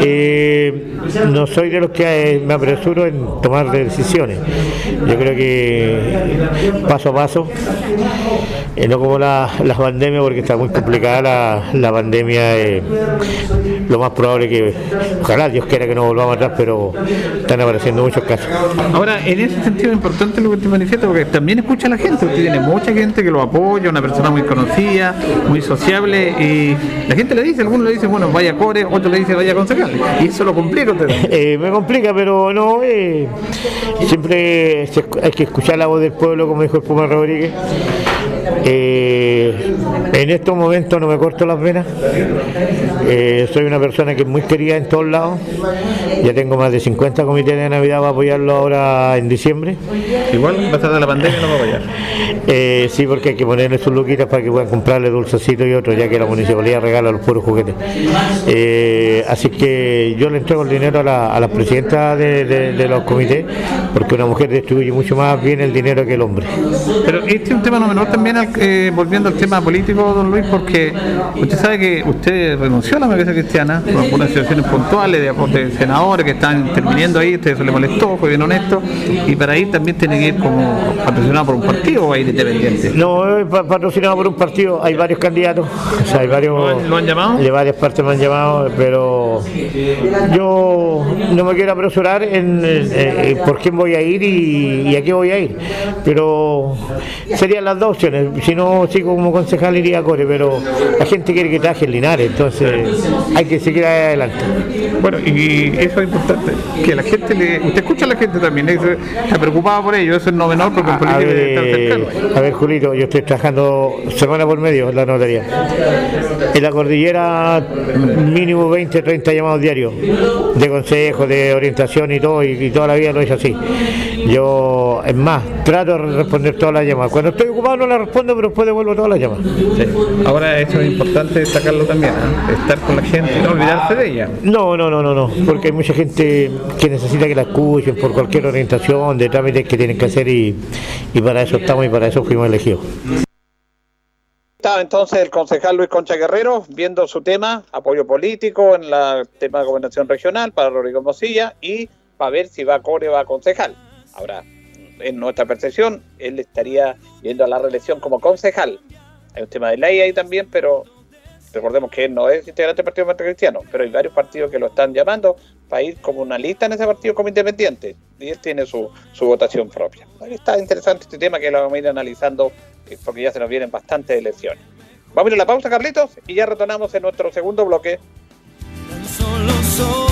Eh, no soy de los que me apresuro en tomar decisiones. Yo creo que paso a paso, eh, no como la, la, pandemia, porque está muy complicada la, la pandemia. Eh, lo más probable que, ojalá Dios quiera que no volvamos atrás, pero están apareciendo muchos casos. Ahora, en ese sentido es importante lo que te manifiesta, porque también escucha a la gente, porque tiene mucha gente que lo apoya, una persona muy conocida, muy sociable, y la gente le dice, algunos le dicen, bueno, vaya core, otro le dice, vaya concejal, y eso lo complica eh, me complica, pero no, eh, siempre hay que escuchar la voz del pueblo, como dijo el Puma Rodríguez. Eh, en estos momentos no me corto las venas. Eh, soy una persona que es muy querida en todos lados. Ya tengo más de 50 comités de Navidad para apoyarlo ahora en diciembre. Igual, pasada la pandemia, no va a apoyar. Eh, sí, porque hay que ponerle sus luquitas para que puedan comprarle dulcecitos y otros, ya que la municipalidad regala los puros juguetes. Así que yo le entrego el dinero a la, a presidenta de, los comités, porque una mujer distribuye mucho más bien el dinero que el hombre. Pero este es un tema no menor también, eh, volviendo al tema político, don Luis, porque usted sabe que usted renunció a la democracia cristiana por algunas situaciones puntuales de, de senadores que están interviniendo ahí, usted se le molestó, fue bien honesto, y para ir también tiene que ir como patrocinado por un partido o ir independiente. No, patrocinado por un partido, hay varios candidatos, o sea, hay varios... ¿Lo han, llamado? De varias partes me han llamado, pero yo no me quiero apresurar en, por quién voy a ir y, a qué voy a ir, pero serían las dos opciones, si no sigo como concejal iría a Core, pero la gente quiere que traje el Linares, entonces hay que seguir adelante. Bueno, y eso es importante, que la gente le... Usted escucha a la gente también, está preocupada por ello, eso es no menor porque a, ver, a ver, Julito, yo estoy trabajando semana por medio en la notaría. En la cordillera mínimo 20, 30 llamados diarios de consejo, de orientación y todo, y, toda la vida lo he hecho así. Yo, es más, trato de responder todas las llamadas. Cuando estoy ocupado no las respondo, pero después devuelvo todas las llamadas. Ahora eso es importante destacarlo también, ¿eh? estar con la gente, no olvidarse de ella. No, no, no, no, no, porque hay mucha gente que necesita que la escuchen por cualquier orientación, de trámites que tienen que hacer y, y para eso estamos y para eso fuimos elegidos. Estaba entonces el concejal Luis Concha Guerrero viendo su tema, apoyo político en el tema de gobernación regional para Rodrigo Mosilla y para ver si va a Core o va a concejal. Ahora, en nuestra percepción, él estaría viendo a la reelección como concejal. Hay un tema de ley ahí también, pero recordemos que él no es integrante del Partido Demócrata pero hay varios partidos que lo están llamando para ir como una lista en ese partido como independiente. Y él tiene su, su votación propia. Está interesante este tema que lo vamos a ir analizando porque ya se nos vienen bastantes elecciones. Vamos a ir a la pausa, Carlitos, y ya retornamos en nuestro segundo bloque. Solo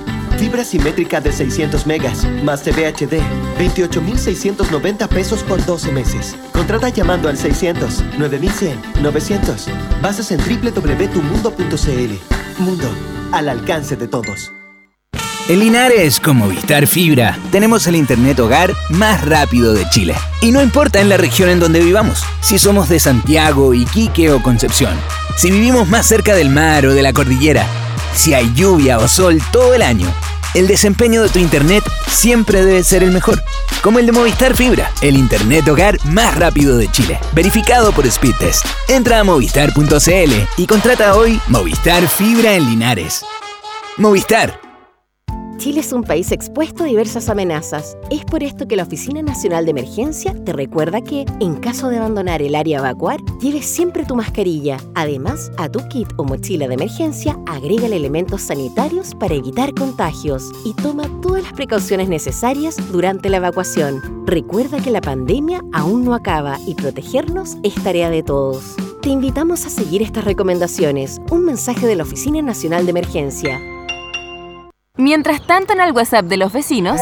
Fibra simétrica de 600 megas, más TV HD, 28,690 pesos por 12 meses. Contrata llamando al 600 9100 900. Bases en www.tumundo.cl. Mundo, al alcance de todos. En Linares, con Movistar Fibra, tenemos el Internet hogar más rápido de Chile. Y no importa en la región en donde vivamos, si somos de Santiago, Iquique o Concepción, si vivimos más cerca del mar o de la cordillera, si hay lluvia o sol todo el año, el desempeño de tu Internet siempre debe ser el mejor. Como el de Movistar Fibra, el Internet hogar más rápido de Chile. Verificado por Speedtest. Entra a movistar.cl y contrata hoy Movistar Fibra en Linares. Movistar Chile es un país expuesto a diversas amenazas. Es por esto que la Oficina Nacional de Emergencia te recuerda que, en caso de abandonar el área a evacuar, lleves siempre tu mascarilla. Además, a tu kit o mochila de emergencia, agrégale elementos sanitarios para evitar contagios y toma todas las precauciones necesarias durante la evacuación. Recuerda que la pandemia aún no acaba y protegernos es tarea de todos. Te invitamos a seguir estas recomendaciones. Un mensaje de la Oficina Nacional de Emergencia. Mientras tanto, en el WhatsApp de los vecinos.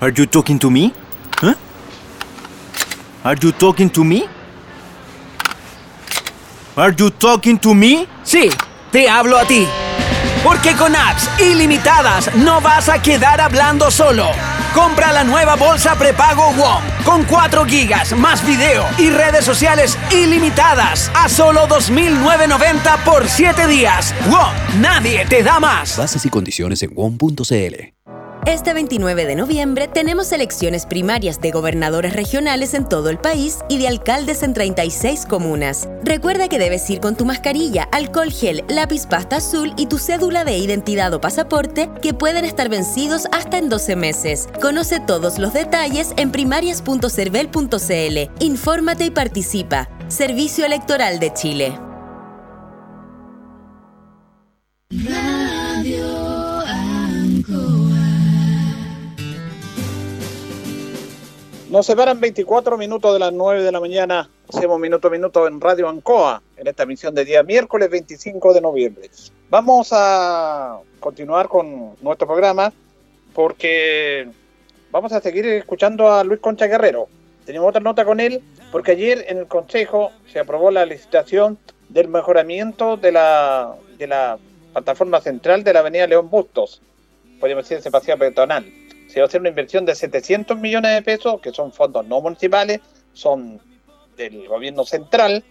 Are you talking to me? Huh? Are you talking to me? Are you talking to me? Sí, te hablo a ti. Porque con apps ilimitadas no vas a quedar hablando solo. Compra la nueva bolsa prepago WOM con 4 gigas más video y redes sociales ilimitadas a solo 2.990 por 7 días. WOM, nadie te da más. Bases y condiciones en WOM.cl. Este 29 de noviembre tenemos elecciones primarias de gobernadores regionales en todo el país y de alcaldes en 36 comunas. Recuerda que debes ir con tu mascarilla, alcohol gel, lápiz pasta azul y tu cédula de identidad o pasaporte que pueden estar vencidos hasta en 12 meses. Conoce todos los detalles en primarias.cervel.cl. Infórmate y participa. Servicio Electoral de Chile. Nos separan 24 minutos de las 9 de la mañana. Hacemos minuto a minuto en Radio Ancoa, en esta emisión de día miércoles 25 de noviembre. Vamos a continuar con nuestro programa porque vamos a seguir escuchando a Luis Concha Guerrero. Tenemos otra nota con él porque ayer en el Consejo se aprobó la licitación del mejoramiento de la, de la plataforma central de la Avenida León Bustos, podemos decir ese paseo peatonal se va a hacer una inversión de 700 millones de pesos, que son fondos no municipales, son del gobierno central,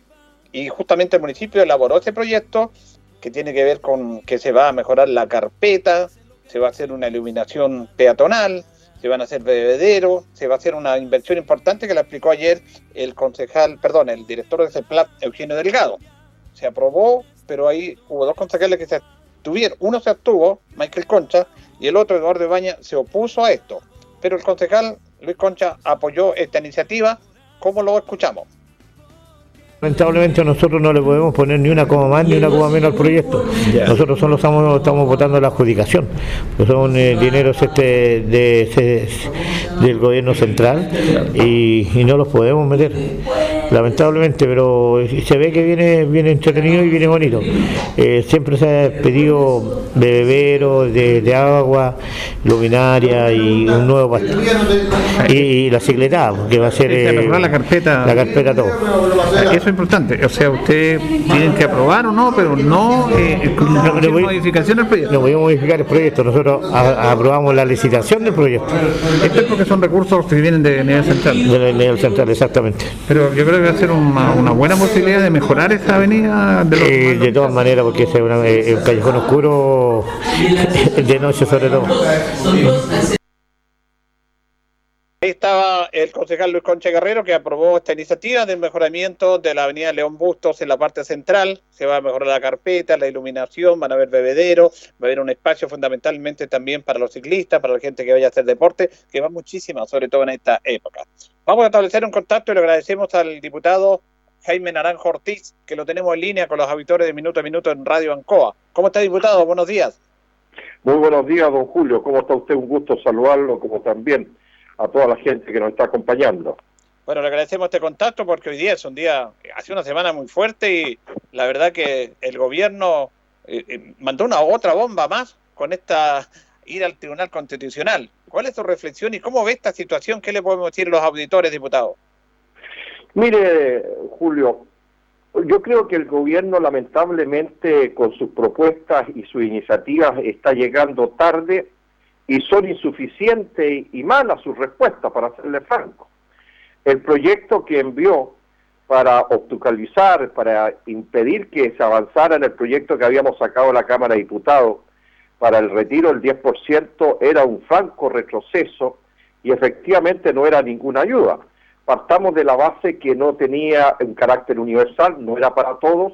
y justamente el municipio elaboró ese proyecto que tiene que ver con que se va a mejorar la carpeta, se va a hacer una iluminación peatonal, se van a hacer bebederos, se va a hacer una inversión importante que la explicó ayer el concejal, perdón, el director de CEPLAT, Eugenio Delgado. Se aprobó, pero ahí hubo dos concejales que se abstuvieron. Uno se abstuvo, Michael Concha, y el otro, Eduardo Ibaña, se opuso a esto. Pero el concejal Luis Concha apoyó esta iniciativa. ¿Cómo lo escuchamos? Lamentablemente nosotros no le podemos poner ni una coma más ni una coma menos al proyecto. Nosotros solo estamos, estamos votando la adjudicación. Pues son eh, dineros este de, del gobierno central y, y no los podemos meter. Lamentablemente, pero se ve que viene, viene entretenido y viene bonito. Eh, siempre se ha pedido de bebero, de, agua, luminaria y un nuevo y, y, la cicletada, que va a ser eh, la carpeta. La carpeta todo. Eso es importante. O sea, ustedes tienen que aprobar o no, pero no, eh, no, modificación del proyecto. No voy a modificar el proyecto. Nosotros aprobamos la licitación del proyecto. Esto es porque son recursos que vienen de nivel central. De nivel central, exactamente. Pero yo creo a ser una, buena posibilidad de mejorar esta avenida. De, eh, de todas maneras, porque es eh, un callejón oscuro de noche sobre todo. Ahí estaba el concejal Luis Concha Guerrero que aprobó esta iniciativa del mejoramiento de la avenida León Bustos en la parte central. Se va a mejorar la carpeta, la iluminación, van a haber bebedero, va a haber un espacio fundamentalmente también para los ciclistas, para la gente que vaya a hacer deporte, que va muchísimo, sobre todo en esta época. Vamos a establecer un contacto y le agradecemos al diputado Jaime Naranjo Ortiz, que lo tenemos en línea con los auditores de Minuto a Minuto en Radio Ancoa. ¿Cómo está, diputado? Buenos días. Muy buenos días, don Julio. ¿Cómo está usted? Un gusto saludarlo, como también a toda la gente que nos está acompañando. Bueno, le agradecemos este contacto porque hoy día es un día, hace una semana muy fuerte y la verdad que el gobierno eh, eh, mandó una otra bomba más con esta ir al Tribunal Constitucional. ¿Cuál es su reflexión y cómo ve esta situación? ¿Qué le podemos decir a los auditores, diputados? Mire, Julio, yo creo que el gobierno lamentablemente con sus propuestas y sus iniciativas está llegando tarde y son insuficientes y malas sus respuestas, para serle franco. El proyecto que envió para obstaculizar, para impedir que se avanzara en el proyecto que habíamos sacado de la Cámara de Diputados para el retiro del 10% era un franco retroceso y efectivamente no era ninguna ayuda. Partamos de la base que no tenía un carácter universal, no era para todos.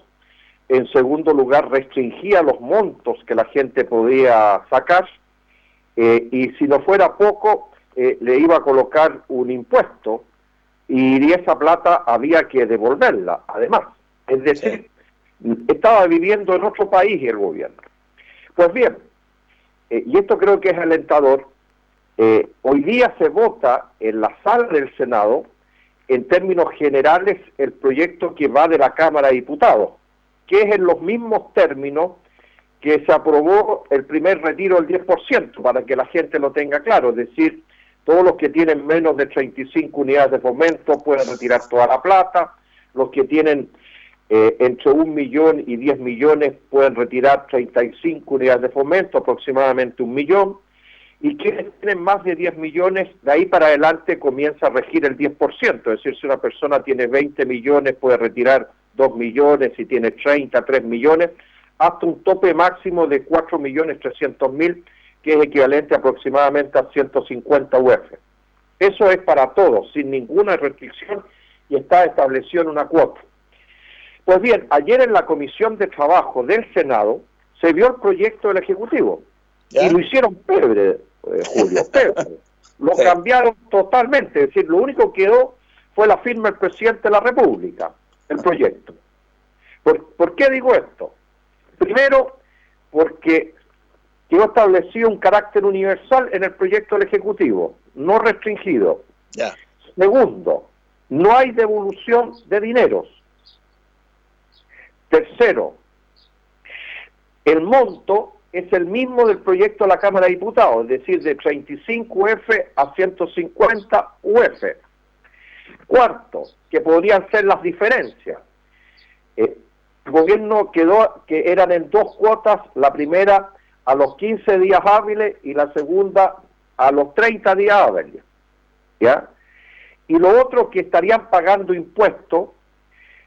En segundo lugar, restringía los montos que la gente podía sacar eh, y si no fuera poco, eh, le iba a colocar un impuesto y esa plata había que devolverla, además. Es decir, estaba viviendo en otro país el gobierno. Pues bien, eh, y esto creo que es alentador, hoy día se vota en la sala del Senado, en términos generales, el proyecto que va de la Cámara de Diputados, que es en los mismos términos que se aprobó el primer retiro del 10%, para que la gente lo tenga claro, es decir, todos los que tienen menos de 35 unidades de fomento pueden retirar toda la plata, los que tienen eh, entre un millón y 10 millones pueden retirar 35 unidades de fomento, aproximadamente un millón, y quienes tienen más de 10 millones, de ahí para adelante comienza a regir el 10%, es decir, si una persona tiene 20 millones puede retirar 2 millones, si tiene 30, 3 millones, hasta un tope máximo de 4.300.000, que es equivalente aproximadamente a 150 UF. Eso es para todos, sin ninguna restricción, y está establecido en una cuota. Pues bien, ayer en la Comisión de Trabajo del Senado se vio el proyecto del Ejecutivo y lo hicieron pebre, eh, Julio, pebre. Lo cambiaron totalmente, es decir, lo único que quedó fue la firma del presidente de la República, el proyecto. ¿Por qué digo esto? Primero, porque quedó establecido un carácter universal en el proyecto del Ejecutivo, no restringido. Segundo, no hay devolución de dineros. Tercero, el monto es el mismo del proyecto de la Cámara de Diputados, es decir, de 35 UF a 150 UF. Cuarto, que podrían ser las diferencias. Eh, el gobierno quedó que eran en dos cuotas, la primera a los 15 días hábiles y la segunda a los 30 días hábiles. ¿Ya? Y lo otro que estarían pagando impuestos,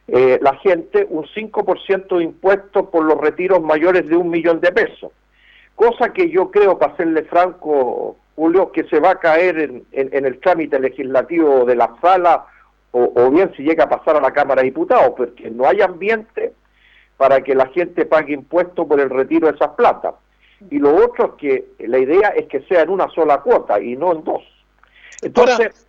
eh, la gente, un 5% de impuestos por los retiros mayores de un millón de pesos. Cosa que yo creo, para serle franco, Julio, que se va a caer en, en el trámite legislativo de la sala o, o, bien si llega a pasar a la Cámara de Diputados, porque no hay ambiente para que la gente pague impuestos por el retiro de esas plata. Y lo otro es que la idea es que sea en una sola cuota y no en dos. Entonces,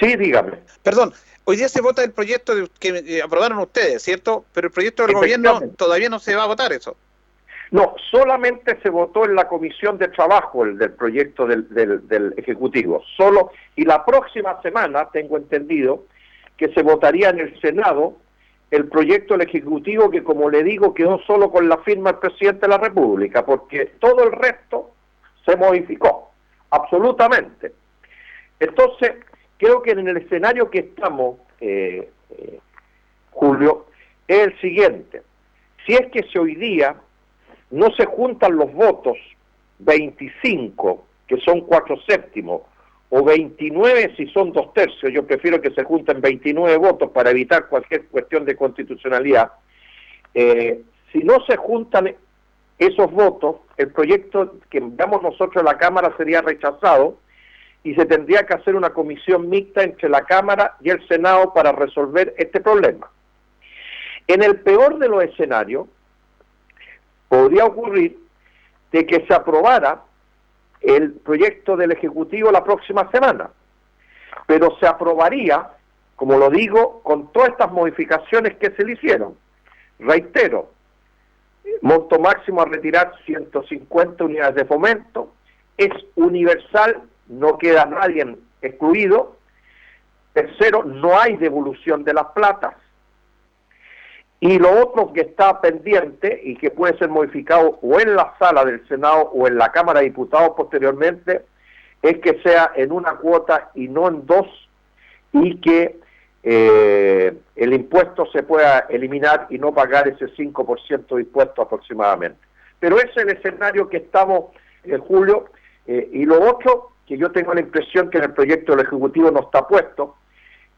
sí, dígame. Perdón, hoy día se vota el proyecto que eh, aprobaron ustedes, ¿cierto? Pero el proyecto del gobierno todavía no se va a votar eso. No, solamente se votó en la comisión de trabajo el del proyecto del, del, del Ejecutivo, solo, y la próxima semana, tengo entendido, que se votaría en el Senado el proyecto del Ejecutivo que, como le digo, quedó solo con la firma del presidente de la República, porque todo el resto se modificó, absolutamente. Entonces, creo que en el escenario que estamos, eh, eh, Julio, es el siguiente. Si es que si hoy día no se juntan los votos 25, que son cuatro séptimos, o 29 si son dos tercios, yo prefiero que se junten 29 votos para evitar cualquier cuestión de constitucionalidad, eh, si no se juntan esos votos, el proyecto que enviamos nosotros a la Cámara sería rechazado y se tendría que hacer una comisión mixta entre la Cámara y el Senado para resolver este problema. En el peor de los escenarios, podría ocurrir de que se aprobara el proyecto del Ejecutivo la próxima semana, pero se aprobaría, como lo digo, con todas estas modificaciones que se le hicieron. Reitero, monto máximo a retirar 150 unidades de fomento, es universal, no queda nadie excluido. Tercero, no hay devolución de las platas. Y lo otro que está pendiente y que puede ser modificado o en la sala del Senado o en la Cámara de Diputados posteriormente es que sea en una cuota y no en dos y que eh, el impuesto se pueda eliminar y no pagar ese 5% de impuesto aproximadamente. Pero ese es el escenario que estamos en julio eh, y lo otro que yo tengo la impresión que en el proyecto del Ejecutivo no está puesto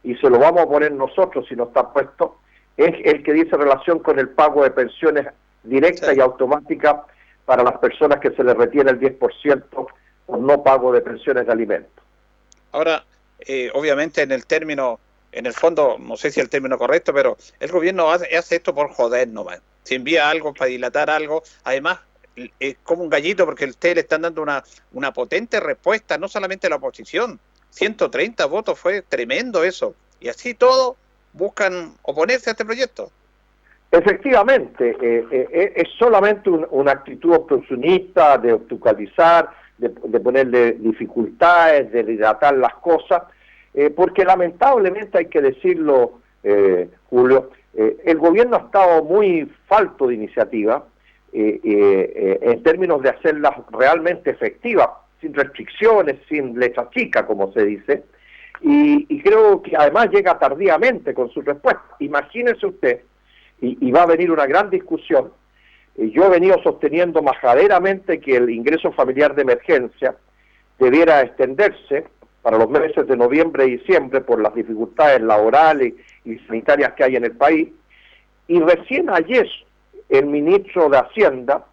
y se lo vamos a poner nosotros si no está puesto es el que dice relación con el pago de pensiones directa y automática para las personas que se les retiene el 10% por no pago de pensiones de alimentos. Ahora, eh, obviamente en el término, en el fondo, no sé si el término correcto, pero el gobierno hace, esto por joder nomás. Si envía algo para dilatar algo, además es como un gallito porque ustedes le están dando una, una potente respuesta, no solamente a la oposición. 130 votos fue tremendo eso. Y así todo, buscan oponerse a este proyecto. Efectivamente, eh, eh, eh, es solamente una actitud oportunista de obstaculizar, de, ponerle dificultades, de dilatar las cosas, porque lamentablemente hay que decirlo, Julio, el gobierno ha estado muy falto de iniciativa en términos de hacerlas realmente efectivas, sin restricciones, sin letra chica, como se dice, y, creo que además llega tardíamente con su respuesta. Imagínese usted, y, va a venir una gran discusión, y yo he venido sosteniendo majaderamente que el ingreso familiar de emergencia debiera extenderse para los meses de noviembre y diciembre por las dificultades laborales y sanitarias que hay en el país. Y recién ayer el ministro de Hacienda,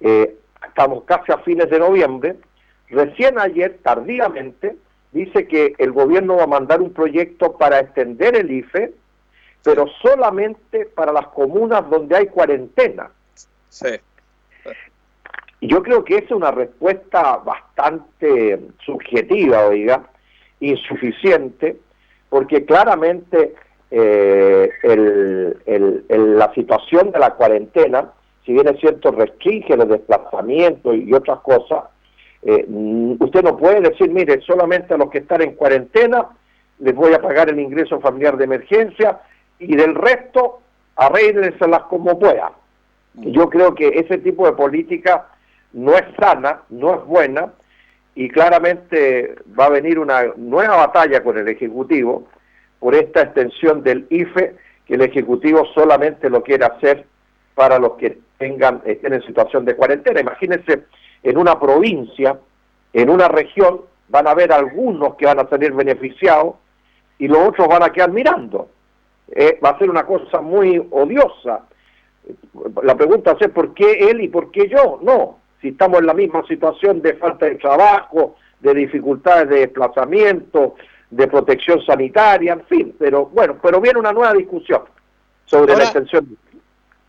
eh, estamos casi a fines de noviembre, recién ayer, tardíamente, dice que el gobierno va a mandar un proyecto para extender el IFE, pero solamente para las comunas donde hay cuarentena. Sí. Yo creo que esa es una respuesta bastante subjetiva, oiga, insuficiente, porque claramente eh, la situación de la cuarentena, si bien es cierto, restringe los desplazamientos y otras cosas, eh, usted no puede decir, mire, solamente a los que están en cuarentena les voy a pagar el ingreso familiar de emergencia y del resto arréglenselas como pueda. Mm. Yo creo que ese tipo de política no es sana, no es buena y claramente va a venir una nueva batalla con el Ejecutivo por esta extensión del IFE que el Ejecutivo solamente lo quiere hacer para los que tengan estén en situación de cuarentena. Imagínense en una provincia, en una región, van a haber algunos que van a salir beneficiados y los otros van a quedar mirando. Eh, va a ser una cosa muy odiosa. La pregunta es por qué él y por qué yo. No, si estamos en la misma situación de falta de trabajo, de dificultades de desplazamiento, de protección sanitaria, en fin, pero bueno, pero viene una nueva discusión sobre la extensión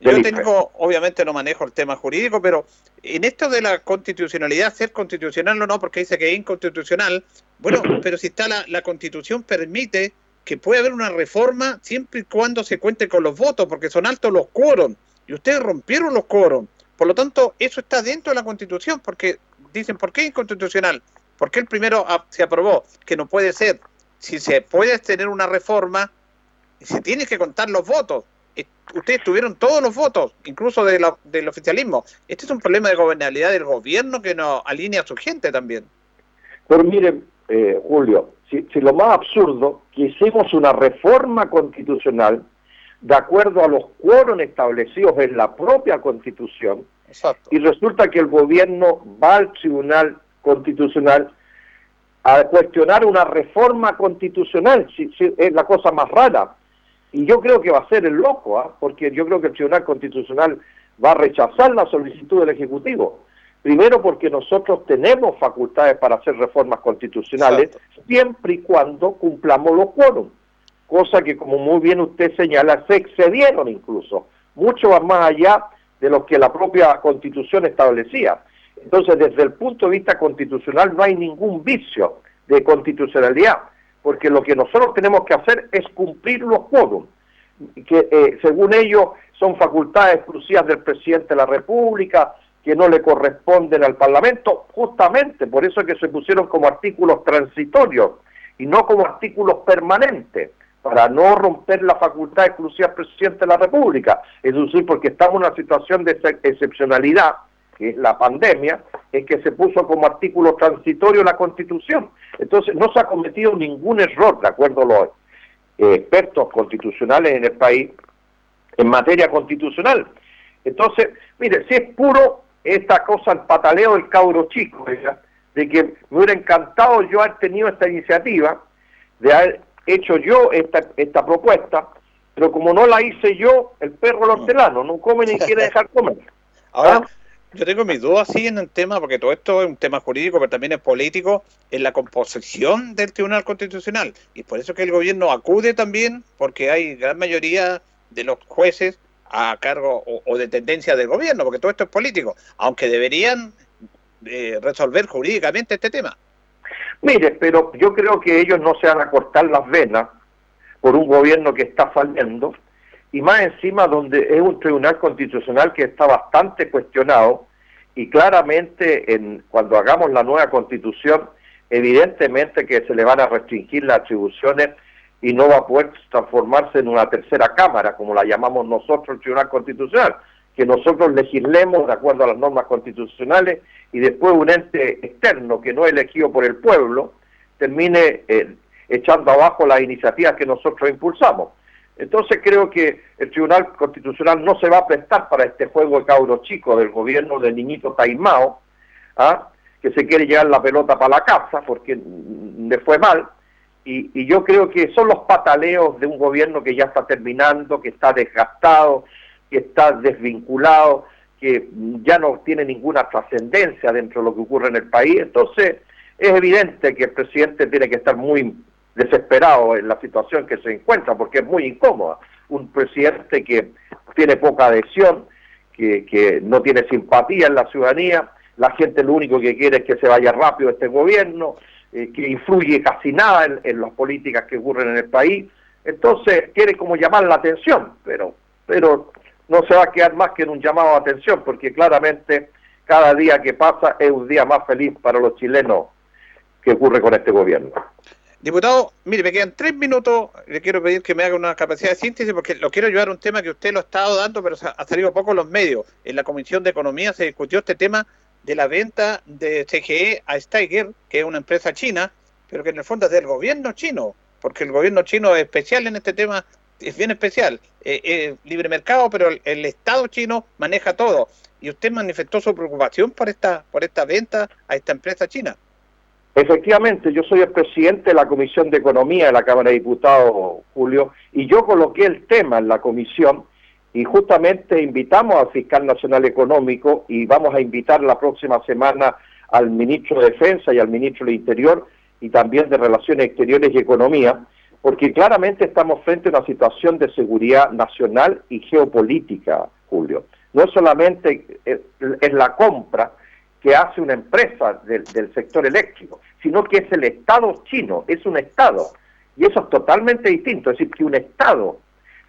yo tengo, obviamente no manejo el tema jurídico, pero en esto de la constitucionalidad, ser constitucional o no, porque dice que es inconstitucional, bueno, pero si está la, constitución permite que puede haber una reforma siempre y cuando se cuente con los votos, porque son altos los quórum, y ustedes rompieron los quórum. Por lo tanto, eso está dentro de la constitución, porque dicen, ¿por qué inconstitucional? ¿Por qué el primero se aprobó? Que no puede ser. si se puede tener una reforma, se tiene que contar los votos. Ustedes tuvieron todos los votos, incluso de del oficialismo. Este es un problema de gobernabilidad del gobierno que no alinea a su gente también. Pero miren, eh, Julio, si, si, lo más absurdo, que hicimos una reforma constitucional de acuerdo a los quórum establecidos en la propia constitución, y resulta que el gobierno va al tribunal constitucional a cuestionar una reforma constitucional, si, es la cosa más rara. Y yo creo que va a ser el loco, ¿ah? porque yo creo que el Tribunal Constitucional va a rechazar la solicitud del Ejecutivo. Primero porque nosotros tenemos facultades para hacer reformas constitucionales siempre y cuando cumplamos los quórum, cosa que como muy bien usted señala, se excedieron incluso, mucho más allá de lo que la propia constitución establecía. Entonces, desde el punto de vista constitucional no hay ningún vicio de constitucionalidad, porque lo que nosotros tenemos que hacer es cumplir los quórum, que eh, según ellos son facultades exclusivas del presidente de la República, que no le corresponden al Parlamento, justamente por eso es que se pusieron como artículos transitorios y no como artículos permanentes, para no romper la facultad exclusiva del presidente de la República, es decir, porque estamos en una situación de excepcionalidad que es la pandemia, es que se puso como artículo transitorio la Constitución. Entonces, no se ha cometido ningún error, de acuerdo a los eh, expertos constitucionales en el país, en materia constitucional. Entonces, mire, si es puro esta cosa, el pataleo del cabro chico, de que me hubiera encantado yo haber tenido esta iniciativa, de haber hecho yo esta, esta propuesta, pero como no la hice yo, el perro el hortelano no come ni quiere dejar comer. Ahora, ¿Ah? Yo tengo mis dudas sí en el tema, porque todo esto es un tema jurídico, pero también es político, en la composición del Tribunal Constitucional. Y por eso que el gobierno acude también, porque hay gran mayoría de los jueces a cargo o, de tendencia del gobierno, porque todo esto es político, aunque deberían eh, resolver jurídicamente este tema. Mire, pero yo creo que ellos no se van a cortar las venas por un gobierno que está fallando y más encima donde es un tribunal constitucional que está bastante cuestionado y claramente en, cuando hagamos la nueva constitución, evidentemente que se le van a restringir las atribuciones y no va a poder transformarse en una tercera cámara, como la llamamos nosotros el Tribunal Constitucional, que nosotros legislemos de acuerdo a las normas constitucionales y después un ente externo que no es elegido por el pueblo termine eh, echando abajo las iniciativas que nosotros impulsamos. Entonces creo que el Tribunal Constitucional no se va a prestar para este juego de cabro chico del gobierno de niñito taimao, ¿ah? que se quiere llevar la pelota para la casa porque le fue mal. Y, y, yo creo que son los pataleos de un gobierno que ya está terminando, que está desgastado, que está desvinculado, que ya no tiene ninguna trascendencia dentro de lo que ocurre en el país. Entonces es evidente que el presidente tiene que estar muy desesperado en la situación que se encuentra, porque es muy incómoda. Un presidente que tiene poca adhesión, que, que no tiene simpatía en la ciudadanía, la gente lo único que quiere es que se vaya rápido este gobierno, eh, que influye casi nada en, las políticas que ocurren en el país. Entonces quiere como llamar la atención, pero, pero no se va a quedar más que en un llamado de atención, porque claramente cada día que pasa es un día más feliz para los chilenos que ocurre con este gobierno. Diputado, mire, me quedan tres minutos. Le quiero pedir que me haga una capacidad de síntesis porque lo quiero llevar a un tema que usted lo ha estado dando, pero ha salido poco en los medios. En la Comisión de Economía se discutió este tema de la venta de CGE a Steiger, que es una empresa china, pero que en el fondo es del gobierno chino, porque el gobierno chino es especial en este tema, es bien especial. Eh, libre mercado, pero el, el, Estado chino maneja todo. Y usted manifestó su preocupación por esta, por esta venta a esta empresa china. Efectivamente, yo soy el presidente de la Comisión de Economía de la Cámara de Diputados, Julio, y yo coloqué el tema en la comisión y justamente invitamos al fiscal nacional económico y vamos a invitar la próxima semana al ministro de Defensa y al ministro del Interior y también de Relaciones Exteriores y Economía, porque claramente estamos frente a una situación de seguridad nacional y geopolítica, Julio. No solamente es la compra, que hace una empresa del, sector eléctrico, sino que es el Estado chino, es un Estado. Y eso es totalmente distinto, es decir, que un Estado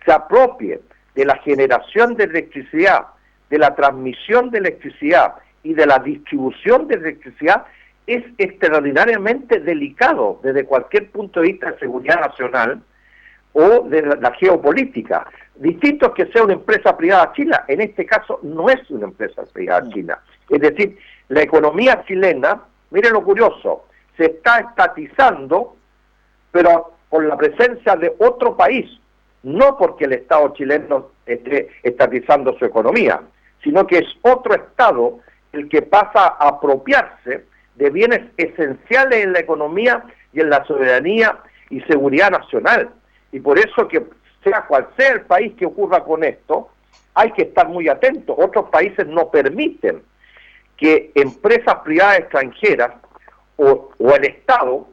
se apropie de la generación de electricidad, de la transmisión de electricidad y de la distribución de electricidad, es extraordinariamente delicado desde cualquier punto de vista de seguridad nacional o de la, geopolítica. Distinto es que sea una empresa privada china, en este caso no es una empresa privada mm. china. Es decir, la economía chilena, miren lo curioso, se está estatizando, pero con la presencia de otro país, no porque el Estado chileno esté estatizando su economía, sino que es otro Estado el que pasa a apropiarse de bienes esenciales en la economía y en la soberanía y seguridad nacional. Y por eso que sea cual sea el país que ocurra con esto, hay que estar muy atentos. Otros países no permiten que empresas privadas extranjeras o, el Estado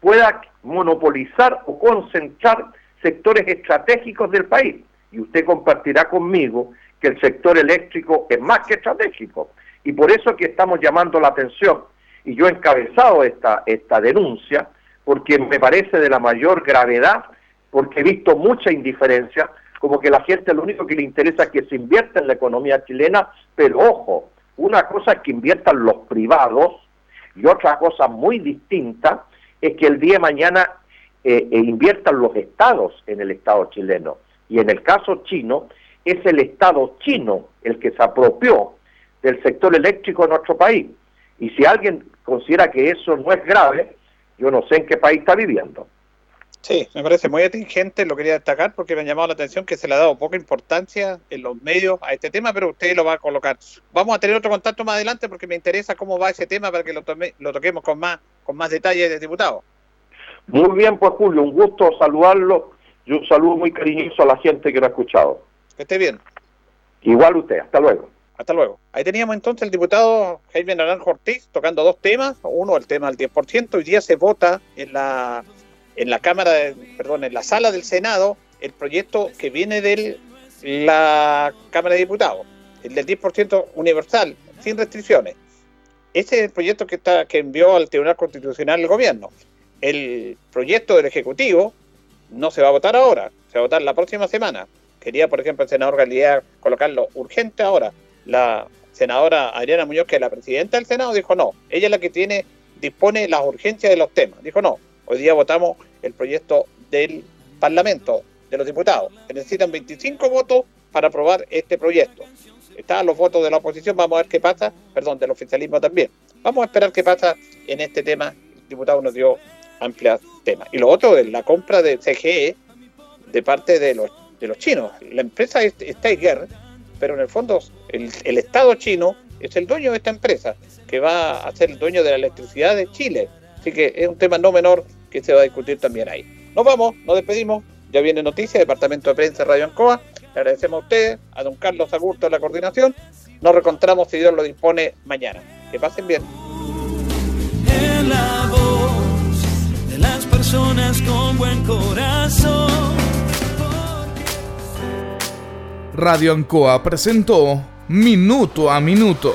pueda monopolizar o concentrar sectores estratégicos del país. Y usted compartirá conmigo que el sector eléctrico es más que estratégico. Y por eso que estamos llamando la atención. Y yo he encabezado esta, esta denuncia porque me parece de la mayor gravedad, porque he visto mucha indiferencia, como que la gente lo único que le interesa es que se invierta en la economía chilena, pero ojo, una cosa es que inviertan los privados y otra cosa muy distinta es que el día de mañana eh, eh, inviertan los estados en el Estado chileno. Y en el caso chino, es el Estado chino el que se apropió del sector eléctrico de nuestro país. Y si alguien considera que eso no es grave, yo no sé en qué país está viviendo. Sí, me parece muy atingente, lo quería destacar porque me ha llamado la atención que se le ha dado poca importancia en los medios a este tema, pero usted lo va a colocar. Vamos a tener otro contacto más adelante porque me interesa cómo va ese tema para que lo, lo toquemos con más, con más detalle de diputado. Muy bien, pues Julio, un gusto saludarlo y un saludo muy cariñoso a la gente que lo ha escuchado. Que esté bien. Igual usted, hasta luego. Hasta luego. Ahí teníamos entonces el diputado Jaime Naranjo Ortiz tocando dos temas. Uno, el tema del 10%. Hoy día se vota en la, en la Cámara, perdón, en la sala del Senado el proyecto que viene de la Cámara de Diputados, el del 10% universal, sin restricciones. Ese es el proyecto que, está, que envió al Tribunal Constitucional el gobierno. El proyecto del Ejecutivo no se va a votar ahora, se va a votar la próxima semana. Quería, por ejemplo, el senador Galilea colocarlo urgente ahora la senadora Adriana Muñoz, que es la presidenta del Senado, dijo no. Ella es la que tiene, dispone las urgencias de los temas. Dijo no. Hoy día votamos el proyecto del Parlamento, de los diputados. Se necesitan 25 votos para aprobar este proyecto. Están los votos de la oposición, vamos a ver qué pasa, perdón, del oficialismo también. Vamos a esperar qué pasa en este tema. El diputado nos dio amplias temas. Y lo otro es la compra de CGE de parte de los, chinos. La empresa es Steiger pero en el fondo el, Estado chino es el dueño de esta empresa, que va a ser el dueño de la electricidad de Chile. Así que es un tema no menor que se va a discutir también ahí. Nos vamos, nos despedimos. Ya viene noticia, Departamento de Prensa Radio Ancoa. Le agradecemos a ustedes, a don Carlos Agurto de la coordinación. Nos reencontramos, si Dios lo dispone, mañana. Que pasen bien. la voz de las personas con buen corazón. Radio Ancoa presentó Minuto a Minuto.